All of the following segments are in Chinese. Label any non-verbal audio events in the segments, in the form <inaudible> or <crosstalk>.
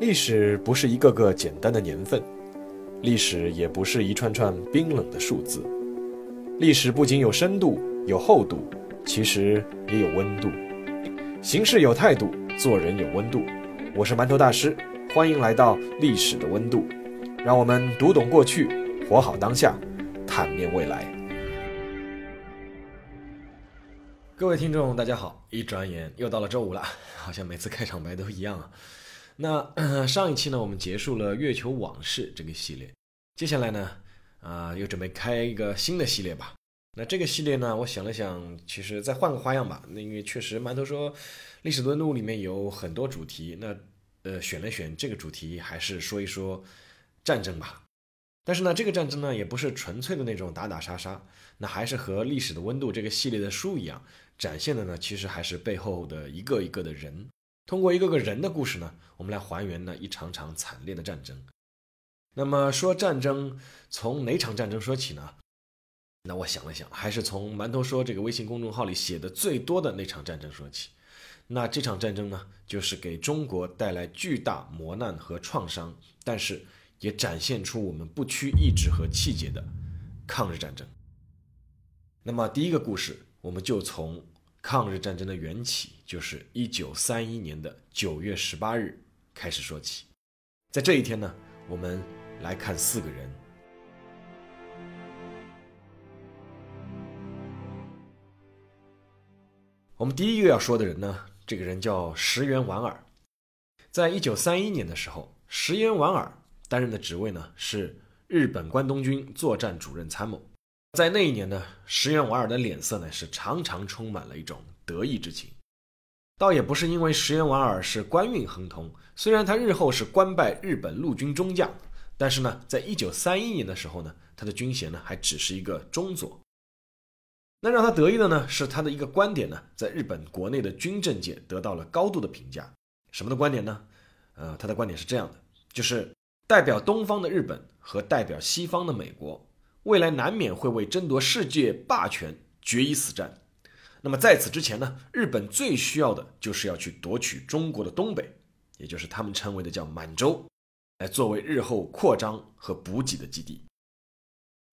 历史不是一个个简单的年份，历史也不是一串串冰冷的数字。历史不仅有深度、有厚度，其实也有温度。行事有态度，做人有温度。我是馒头大师，欢迎来到历史的温度。让我们读懂过去，活好当下，探面未来。各位听众，大家好！一转眼又到了周五了，好像每次开场白都一样啊。那 <coughs> 上一期呢，我们结束了《月球往事》这个系列，接下来呢，啊，又准备开一个新的系列吧。那这个系列呢，我想了想，其实再换个花样吧。那因为确实馒头说，历史的路里面有很多主题，那呃，选了选这个主题，还是说一说战争吧。但是呢，这个战争呢，也不是纯粹的那种打打杀杀，那还是和《历史的温度》这个系列的书一样，展现的呢，其实还是背后的一个一个的人。通过一个个人的故事呢，我们来还原呢一场场惨烈的战争。那么说战争，从哪场战争说起呢？那我想了想，还是从馒头说这个微信公众号里写的最多的那场战争说起。那这场战争呢，就是给中国带来巨大磨难和创伤，但是也展现出我们不屈意志和气节的抗日战争。那么第一个故事，我们就从。抗日战争的缘起就是一九三一年的九月十八日开始说起，在这一天呢，我们来看四个人。我们第一个要说的人呢，这个人叫石原莞尔。在一九三一年的时候，石原莞尔担任的职位呢是日本关东军作战主任参谋。在那一年呢，石原莞尔的脸色呢是常常充满了一种得意之情，倒也不是因为石原莞尔是官运亨通，虽然他日后是官拜日本陆军中将，但是呢，在一九三一年的时候呢，他的军衔呢还只是一个中佐。那让他得意的呢，是他的一个观点呢，在日本国内的军政界得到了高度的评价。什么的观点呢？呃，他的观点是这样的，就是代表东方的日本和代表西方的美国。未来难免会为争夺世界霸权决一死战。那么在此之前呢，日本最需要的就是要去夺取中国的东北，也就是他们称为的叫满洲，来作为日后扩张和补给的基地。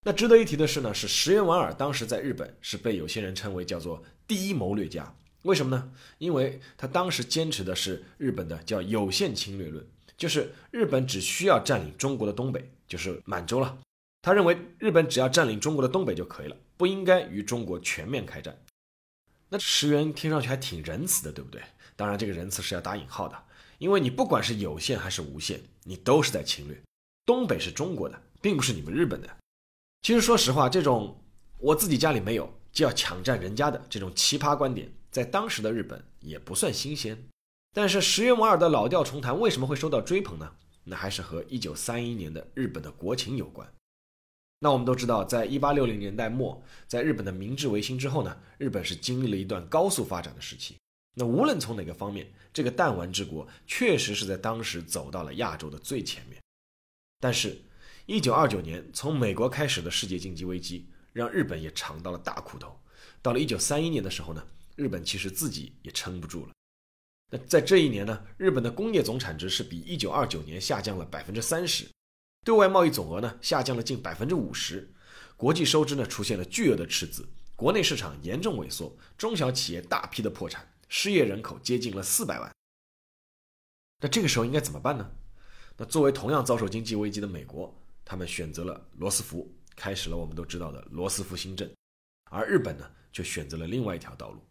那值得一提的是呢，是石原莞尔当时在日本是被有些人称为叫做第一谋略家。为什么呢？因为他当时坚持的是日本的叫有限侵略论，就是日本只需要占领中国的东北，就是满洲了。他认为日本只要占领中国的东北就可以了，不应该与中国全面开战。那石原听上去还挺仁慈的，对不对？当然，这个仁慈是要打引号的，因为你不管是有限还是无限，你都是在侵略。东北是中国的，并不是你们日本的。其实说实话，这种我自己家里没有就要抢占人家的这种奇葩观点，在当时的日本也不算新鲜。但是石原莞尔的老调重弹为什么会受到追捧呢？那还是和一九三一年的日本的国情有关。那我们都知道，在一八六零年代末，在日本的明治维新之后呢，日本是经历了一段高速发展的时期。那无论从哪个方面，这个弹丸之国确实是在当时走到了亚洲的最前面。但是，一九二九年从美国开始的世界经济危机，让日本也尝到了大苦头。到了一九三一年的时候呢，日本其实自己也撑不住了。那在这一年呢，日本的工业总产值是比一九二九年下降了百分之三十。对外贸易总额呢下降了近百分之五十，国际收支呢出现了巨额的赤字，国内市场严重萎缩，中小企业大批的破产，失业人口接近了四百万。那这个时候应该怎么办呢？那作为同样遭受经济危机的美国，他们选择了罗斯福，开始了我们都知道的罗斯福新政，而日本呢就选择了另外一条道路，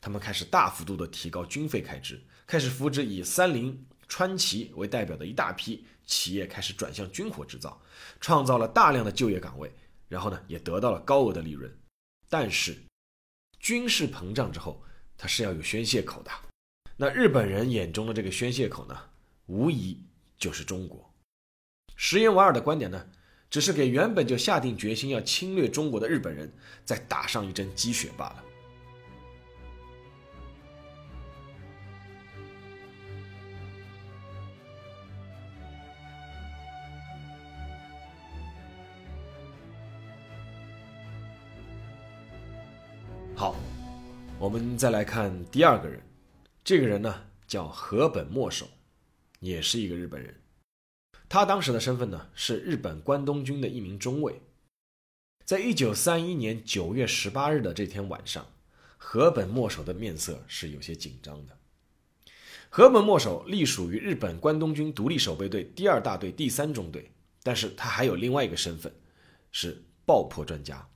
他们开始大幅度的提高军费开支，开始扶植以三菱。川崎为代表的一大批企业开始转向军火制造，创造了大量的就业岗位，然后呢，也得到了高额的利润。但是，军事膨胀之后，它是要有宣泄口的。那日本人眼中的这个宣泄口呢，无疑就是中国。石原莞尔的观点呢，只是给原本就下定决心要侵略中国的日本人再打上一针鸡血罢了。我们再来看第二个人，这个人呢叫河本末守，也是一个日本人。他当时的身份呢是日本关东军的一名中尉。在一九三一年九月十八日的这天晚上，河本墨守的面色是有些紧张的。河本墨守隶属于日本关东军独立守备队第二大队第三中队，但是他还有另外一个身份，是爆破专家。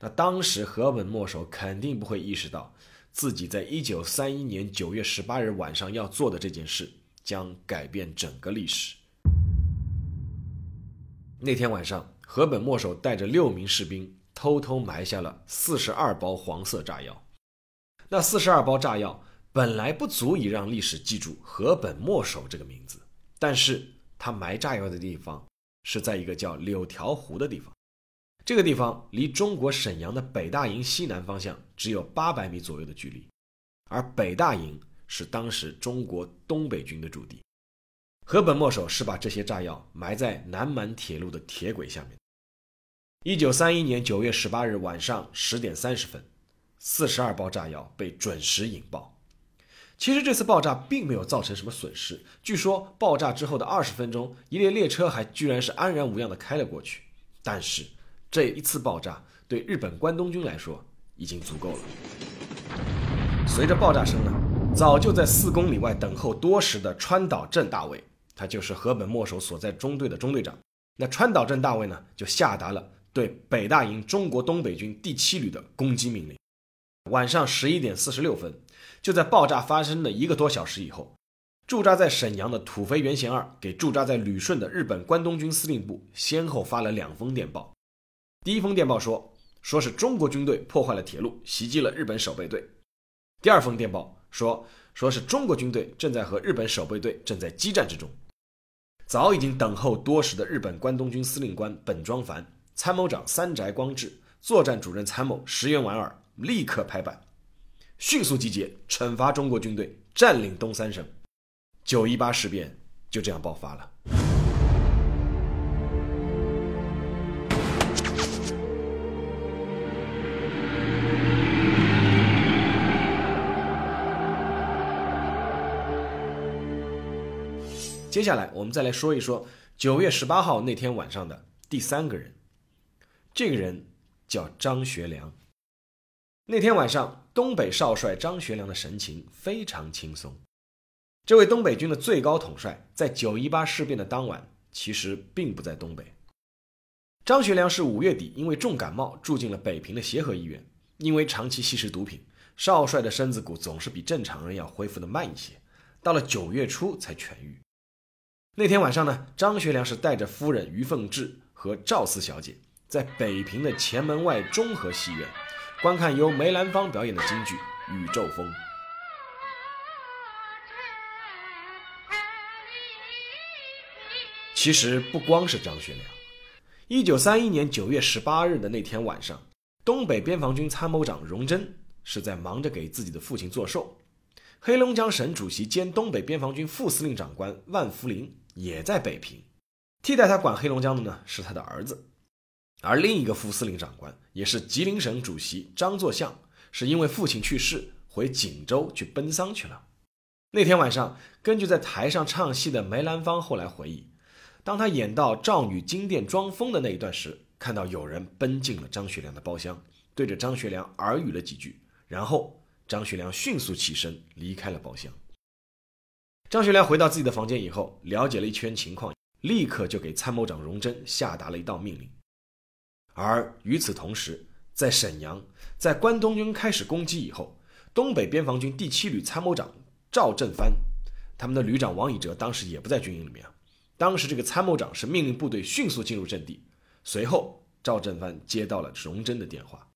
那当时河本墨守肯定不会意识到，自己在一九三一年九月十八日晚上要做的这件事将改变整个历史。那天晚上。河本墨守带着六名士兵偷偷埋下了四十二包黄色炸药。那四十二包炸药本来不足以让历史记住河本墨守这个名字，但是他埋炸药的地方是在一个叫柳条湖的地方。这个地方离中国沈阳的北大营西南方向只有八百米左右的距离，而北大营是当时中国东北军的驻地。河本末守是把这些炸药埋在南满铁路的铁轨下面。一九三一年九月十八日晚上十点三十分，四十二包炸药被准时引爆。其实这次爆炸并没有造成什么损失。据说爆炸之后的二十分钟，一列列车还居然是安然无恙的开了过去。但是这一次爆炸对日本关东军来说已经足够了。随着爆炸声呢，早就在四公里外等候多时的川岛正大尉，他就是河本末守所在中队的中队长。那川岛正大尉呢，就下达了。对北大营中国东北军第七旅的攻击命令。晚上十一点四十六分，就在爆炸发生的一个多小时以后，驻扎在沈阳的土肥原贤二给驻扎在旅顺的日本关东军司令部先后发了两封电报。第一封电报说，说是中国军队破坏了铁路，袭击了日本守备队。第二封电报说，说是中国军队正在和日本守备队正在激战之中。早已经等候多时的日本关东军司令官本庄繁。参谋长三宅光治、作战主任参谋石原莞尔立刻拍板，迅速集结，惩罚中国军队，占领东三省。九一八事变就这样爆发了。接下来，我们再来说一说九月十八号那天晚上的第三个人。这个人叫张学良。那天晚上，东北少帅张学良的神情非常轻松。这位东北军的最高统帅，在九一八事变的当晚，其实并不在东北。张学良是五月底因为重感冒住进了北平的协和医院。因为长期吸食毒品，少帅的身子骨总是比正常人要恢复的慢一些，到了九月初才痊愈。那天晚上呢，张学良是带着夫人于凤至和赵四小姐。在北平的前门外中和戏院，观看由梅兰芳表演的京剧《宇宙风》。其实不光是张学良，一九三一年九月十八日的那天晚上，东北边防军参谋长荣臻是在忙着给自己的父亲做寿，黑龙江省主席兼东北边防军副司令长官万福林也在北平，替代他管黑龙江的呢是他的儿子。而另一个副司令长官，也是吉林省主席张作相，是因为父亲去世，回锦州去奔丧去了。那天晚上，根据在台上唱戏的梅兰芳后来回忆，当他演到赵女金殿装疯的那一段时，看到有人奔进了张学良的包厢，对着张学良耳语了几句，然后张学良迅速起身离开了包厢。张学良回到自己的房间以后，了解了一圈情况，立刻就给参谋长荣臻下达了一道命令。而与此同时，在沈阳，在关东军开始攻击以后，东北边防军第七旅参谋长赵振藩，他们的旅长王以哲当时也不在军营里面。当时这个参谋长是命令部队迅速进入阵地。随后，赵振藩接到了荣臻的电话，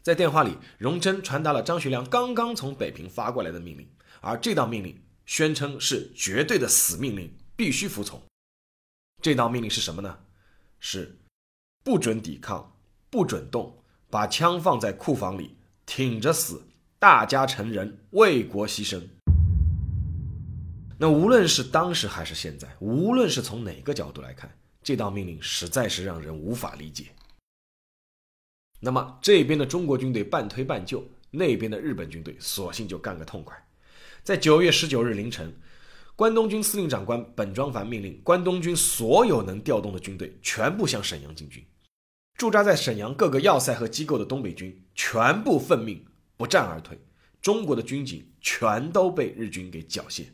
在电话里，荣臻传达了张学良刚刚从北平发过来的命令，而这道命令宣称是绝对的死命令，必须服从。这道命令是什么呢？是。不准抵抗，不准动，把枪放在库房里，挺着死，大家成人，为国牺牲。那无论是当时还是现在，无论是从哪个角度来看，这道命令实在是让人无法理解。那么这边的中国军队半推半就，那边的日本军队索性就干个痛快。在九月十九日凌晨，关东军司令长官本庄繁命令关东军所有能调动的军队全部向沈阳进军。驻扎在沈阳各个要塞和机构的东北军全部奉命不战而退。中国的军警全都被日军给缴械。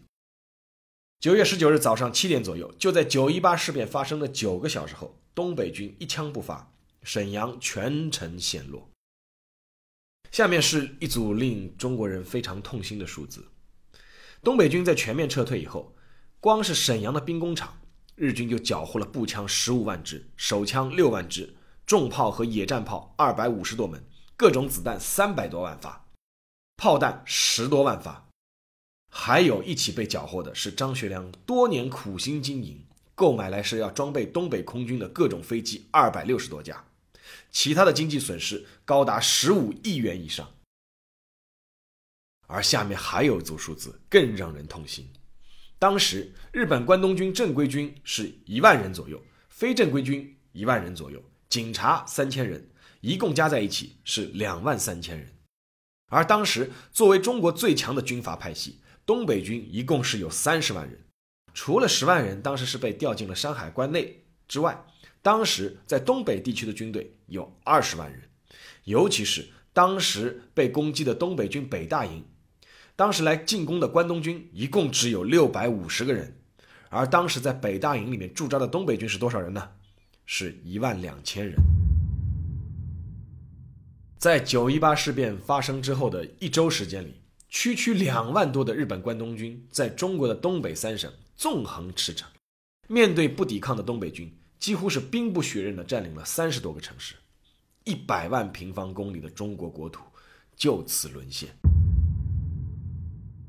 九月十九日早上七点左右，就在九一八事变发生的九个小时后，东北军一枪不发，沈阳全城陷落。下面是一组令中国人非常痛心的数字：东北军在全面撤退以后，光是沈阳的兵工厂，日军就缴获了步枪十五万支、手枪六万支、重炮和野战炮二百五十多门、各种子弹三百多万发。炮弹十多万发，还有一起被缴获的是张学良多年苦心经营购买来是要装备东北空军的各种飞机二百六十多架，其他的经济损失高达十五亿元以上。而下面还有一组数字更让人痛心：当时日本关东军正规军是一万人左右，非正规军一万人左右，警察三千人，一共加在一起是两万三千人。而当时作为中国最强的军阀派系，东北军一共是有三十万人，除了十万人当时是被调进了山海关内之外，当时在东北地区的军队有二十万人，尤其是当时被攻击的东北军北大营，当时来进攻的关东军一共只有六百五十个人，而当时在北大营里面驻扎的东北军是多少人呢？是一万两千人。在九一八事变发生之后的一周时间里，区区两万多的日本关东军在中国的东北三省纵横驰骋，面对不抵抗的东北军，几乎是兵不血刃地占领了三十多个城市，一百万平方公里的中国国土就此沦陷。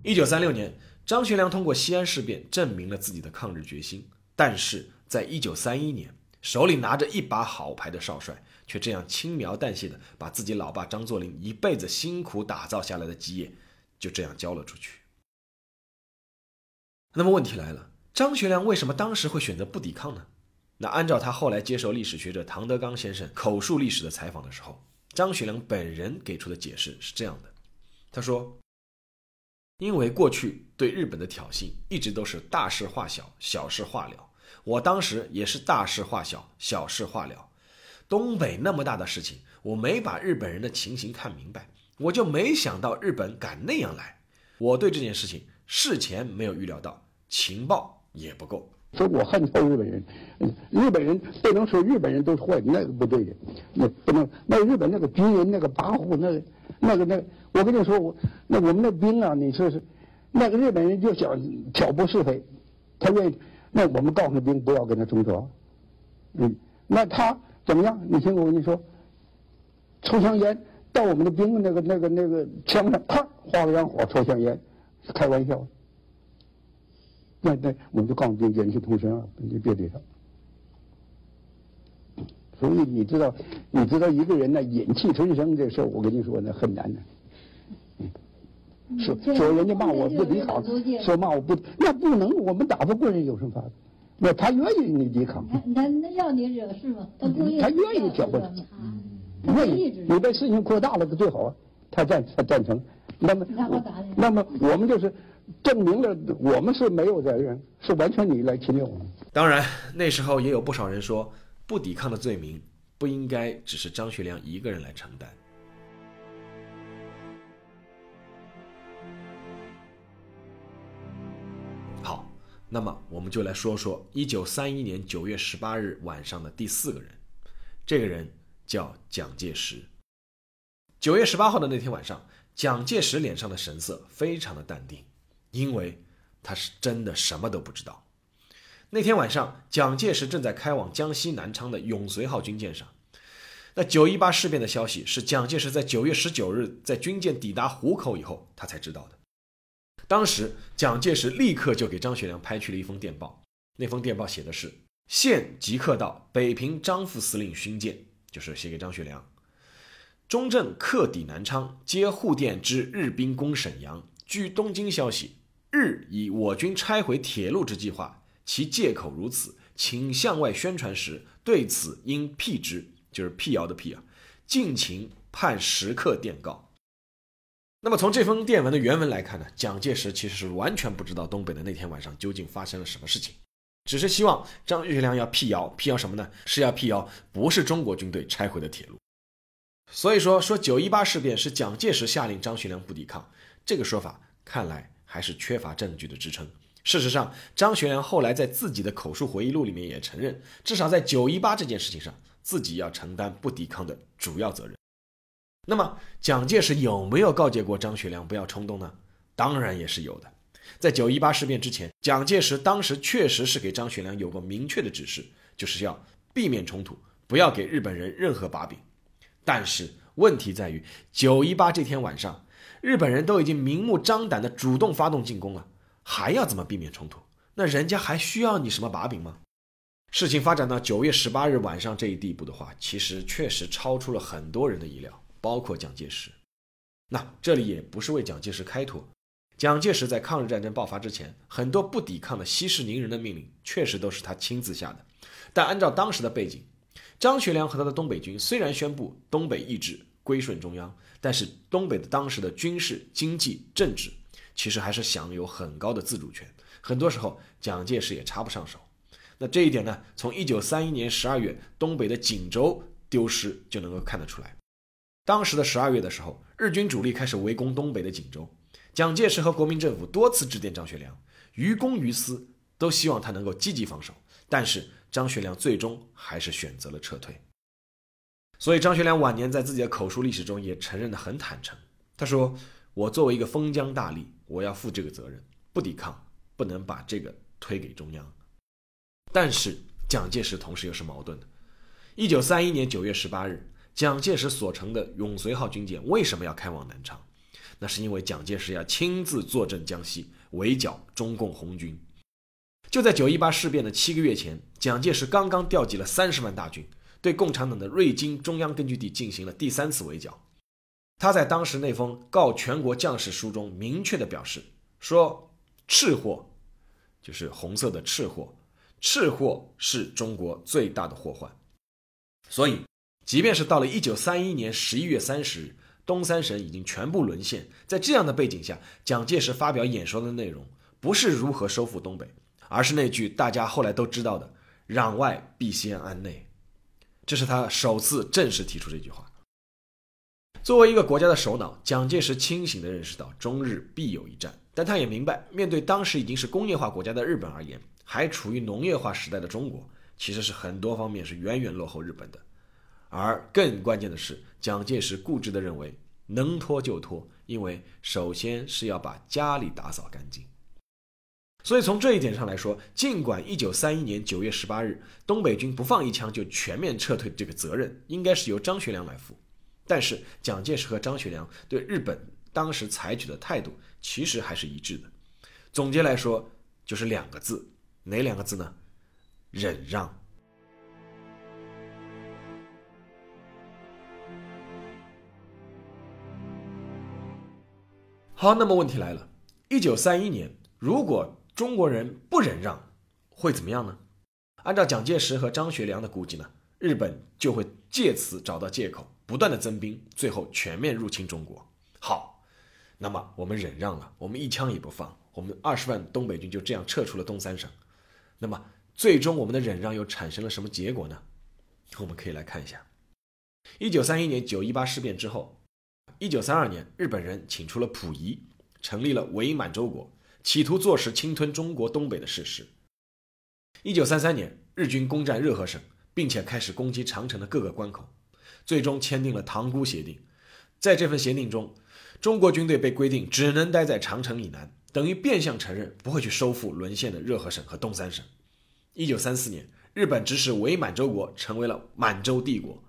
一九三六年，张学良通过西安事变证明了自己的抗日决心，但是在一九三一年，手里拿着一把好牌的少帅。却这样轻描淡写的把自己老爸张作霖一辈子辛苦打造下来的基业，就这样交了出去。那么问题来了，张学良为什么当时会选择不抵抗呢？那按照他后来接受历史学者唐德刚先生口述历史的采访的时候，张学良本人给出的解释是这样的：他说，因为过去对日本的挑衅一直都是大事化小，小事化了，我当时也是大事化小，小事化了。东北那么大的事情，我没把日本人的情形看明白，我就没想到日本敢那样来。我对这件事情事前没有预料到，情报也不够。说我恨透日本人，日本人不能说日本人都是坏，那个不对的，那不能。那日本那个军人那个跋扈，那个那个那，我跟你说，我那我们那兵啊，你说是，那个日本人就想挑拨是非，他愿意，那我们告诉兵不要跟他争夺，嗯，那他。怎么样？你听我跟你说，抽香烟到我们的兵那个那个那个枪上，啪划个洋火，抽香烟，开玩笑。那那我们就告诉兵忍气吞声啊，你别理他。所以你知道，你知道一个人呢忍气吞声这事儿，我跟你说那很难的。说说人家骂我不抵抗，说骂我不，那不能，我们打不过人有什么法子？那他愿意你抵抗，那那要你惹事吗？他不愿意，他愿意挑拨，愿意。你把事情扩大了，最好啊。他赞他赞成，那么那么我们就是证明了我们是没有责任，是完全你来侵略我们。当然，那时候也有不少人说，不抵抗的罪名不应该只是张学良一个人来承担。那么，我们就来说说一九三一年九月十八日晚上的第四个人，这个人叫蒋介石。九月十八号的那天晚上，蒋介石脸上的神色非常的淡定，因为他是真的什么都不知道。那天晚上，蒋介石正在开往江西南昌的永绥号军舰上。那九一八事变的消息是蒋介石在九月十九日在军舰抵达湖口以后，他才知道的。当时，蒋介石立刻就给张学良拍去了一封电报。那封电报写的是：“现即刻到北平张副司令勋舰，就是写给张学良。中正克抵南昌，接沪电之日兵攻沈阳。据东京消息，日以我军拆毁铁路之计划，其借口如此，请向外宣传时，对此应辟之，就是辟谣的辟啊。敬请盼时刻电告。”那么从这封电文的原文来看呢，蒋介石其实是完全不知道东北的那天晚上究竟发生了什么事情，只是希望张学良要辟谣，辟谣什么呢？是要辟谣不是中国军队拆毁的铁路。所以说，说九一八事变是蒋介石下令张学良不抵抗，这个说法看来还是缺乏证据的支撑。事实上，张学良后来在自己的口述回忆录里面也承认，至少在九一八这件事情上，自己要承担不抵抗的主要责任。那么，蒋介石有没有告诫过张学良不要冲动呢？当然也是有的。在九一八事变之前，蒋介石当时确实是给张学良有过明确的指示，就是要避免冲突，不要给日本人任何把柄。但是问题在于，九一八这天晚上，日本人都已经明目张胆的主动发动进攻了，还要怎么避免冲突？那人家还需要你什么把柄吗？事情发展到九月十八日晚上这一地步的话，其实确实超出了很多人的意料。包括蒋介石，那这里也不是为蒋介石开脱。蒋介石在抗日战争爆发之前，很多不抵抗的息事宁人的命令，确实都是他亲自下的。但按照当时的背景，张学良和他的东北军虽然宣布东北意志归顺中央，但是东北的当时的军事、经济、政治，其实还是享有很高的自主权。很多时候，蒋介石也插不上手。那这一点呢，从一九三一年十二月东北的锦州丢失就能够看得出来。当时的十二月的时候，日军主力开始围攻东北的锦州，蒋介石和国民政府多次致电张学良，于公于私都希望他能够积极防守，但是张学良最终还是选择了撤退。所以张学良晚年在自己的口述历史中也承认的很坦诚，他说：“我作为一个封疆大吏，我要负这个责任，不抵抗，不能把这个推给中央。”但是蒋介石同时又是矛盾的。一九三一年九月十八日。蒋介石所乘的永绥号军舰为什么要开往南昌？那是因为蒋介石要亲自坐镇江西，围剿中共红军。就在九一八事变的七个月前，蒋介石刚刚调集了三十万大军，对共产党的瑞金中央根据地进行了第三次围剿。他在当时那封告全国将士书中明确的表示说：“赤货，就是红色的赤货，赤货是中国最大的祸患。”所以。即便是到了一九三一年十一月三十日，东三省已经全部沦陷。在这样的背景下，蒋介石发表演说的内容不是如何收复东北，而是那句大家后来都知道的“攘外必先安内”。这是他首次正式提出这句话。作为一个国家的首脑，蒋介石清醒地认识到中日必有一战，但他也明白，面对当时已经是工业化国家的日本而言，还处于农业化时代的中国，其实是很多方面是远远落后日本的。而更关键的是，蒋介石固执地认为能拖就拖，因为首先是要把家里打扫干净。所以从这一点上来说，尽管1931年9月18日东北军不放一枪就全面撤退，这个责任应该是由张学良来负，但是蒋介石和张学良对日本当时采取的态度其实还是一致的。总结来说，就是两个字，哪两个字呢？忍让。好，那么问题来了，一九三一年，如果中国人不忍让，会怎么样呢？按照蒋介石和张学良的估计呢，日本就会借此找到借口，不断的增兵，最后全面入侵中国。好，那么我们忍让了，我们一枪也不放，我们二十万东北军就这样撤出了东三省。那么最终我们的忍让又产生了什么结果呢？我们可以来看一下，一九三一年九一八事变之后。一九三二年，日本人请出了溥仪，成立了伪满洲国，企图坐实侵吞中国东北的事实。一九三三年，日军攻占热河省，并且开始攻击长城的各个关口，最终签订了《塘沽协定》。在这份协定中，中国军队被规定只能待在长城以南，等于变相承认不会去收复沦陷的热河省和东三省。一九三四年，日本指使伪满洲国成为了满洲帝国。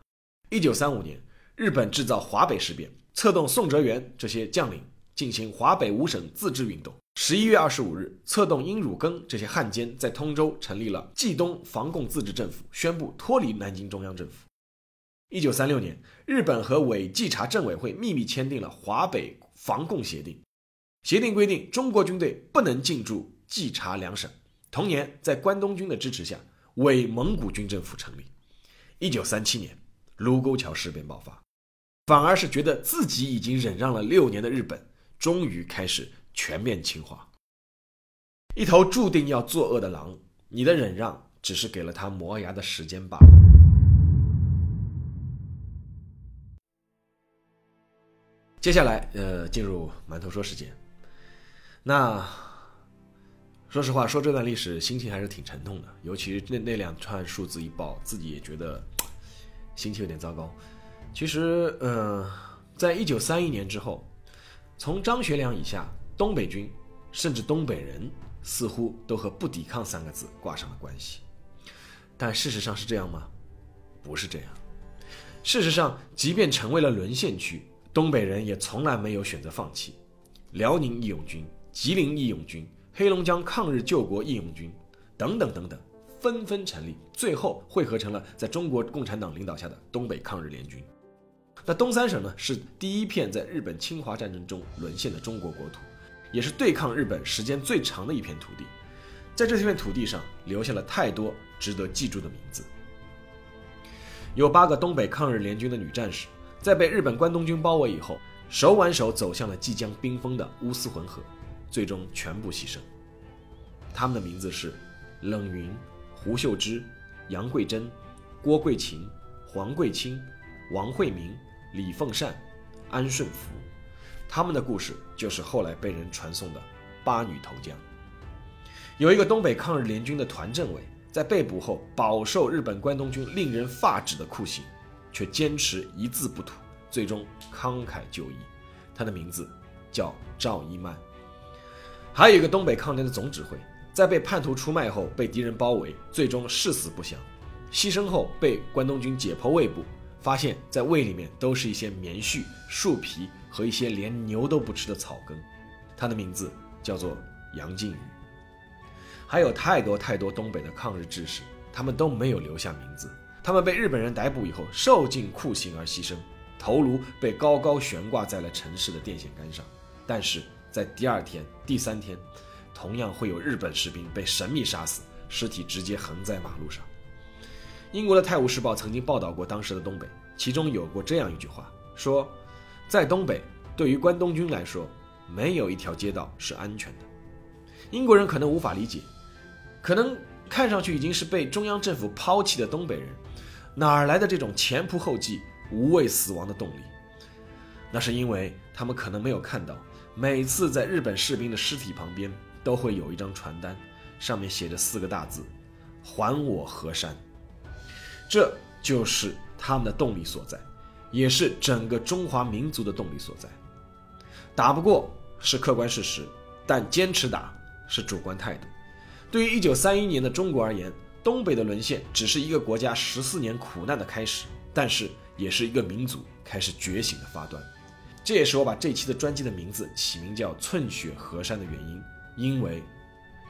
一九三五年，日本制造华北事变。策动宋哲元这些将领进行华北五省自治运动。十一月二十五日，策动殷汝耕这些汉奸在通州成立了冀东防共自治政府，宣布脱离南京中央政府。一九三六年，日本和伪冀察政委会秘密签订了华北防共协定，协定规定中国军队不能进驻冀察两省。同年，在关东军的支持下，伪蒙古军政府成立。一九三七年，卢沟桥事变爆发。反而是觉得自己已经忍让了六年的日本，终于开始全面侵华。一头注定要作恶的狼，你的忍让只是给了他磨牙的时间罢了。接下来，呃，进入馒头说时间。那说实话，说这段历史，心情还是挺沉痛的，尤其是那那两串数字一报，自己也觉得心情有点糟糕。其实，嗯，在一九三一年之后，从张学良以下，东北军甚至东北人似乎都和“不抵抗”三个字挂上了关系。但事实上是这样吗？不是这样。事实上，即便成为了沦陷区，东北人也从来没有选择放弃。辽宁义勇军、吉林义勇军、黑龙江抗日救国义勇军等等等等，纷纷成立，最后汇合成了在中国共产党领导下的东北抗日联军。那东三省呢，是第一片在日本侵华战争中沦陷的中国国土，也是对抗日本时间最长的一片土地。在这片土地上，留下了太多值得记住的名字。有八个东北抗日联军的女战士，在被日本关东军包围以后，手挽手走向了即将冰封的乌斯浑河，最终全部牺牲。他们的名字是冷云、胡秀芝、杨桂珍、郭桂琴、黄桂清、王惠明。李凤善、安顺福，他们的故事就是后来被人传颂的八女投江。有一个东北抗日联军的团政委，在被捕后饱受日本关东军令人发指的酷刑，却坚持一字不吐，最终慷慨就义。他的名字叫赵一曼。还有一个东北抗联的总指挥，在被叛徒出卖后被敌人包围，最终誓死不降，牺牲后被关东军解剖胃部。发现，在胃里面都是一些棉絮、树皮和一些连牛都不吃的草根。他的名字叫做杨靖宇。还有太多太多东北的抗日志士，他们都没有留下名字。他们被日本人逮捕以后，受尽酷刑而牺牲，头颅被高高悬挂在了城市的电线杆上。但是在第二天、第三天，同样会有日本士兵被神秘杀死，尸体直接横在马路上。英国的《泰晤士报》曾经报道过当时的东北，其中有过这样一句话：说，在东北，对于关东军来说，没有一条街道是安全的。英国人可能无法理解，可能看上去已经是被中央政府抛弃的东北人，哪来的这种前仆后继、无畏死亡的动力？那是因为他们可能没有看到，每次在日本士兵的尸体旁边都会有一张传单，上面写着四个大字：“还我河山。”这就是他们的动力所在，也是整个中华民族的动力所在。打不过是客观事实，但坚持打是主观态度。对于一九三一年的中国而言，东北的沦陷只是一个国家十四年苦难的开始，但是也是一个民族开始觉醒的发端。这也是我把这期的专辑的名字起名叫“寸雪河山”的原因，因为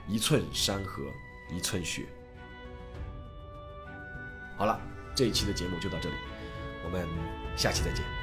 一寸山河一寸血。好了，这一期的节目就到这里，我们下期再见。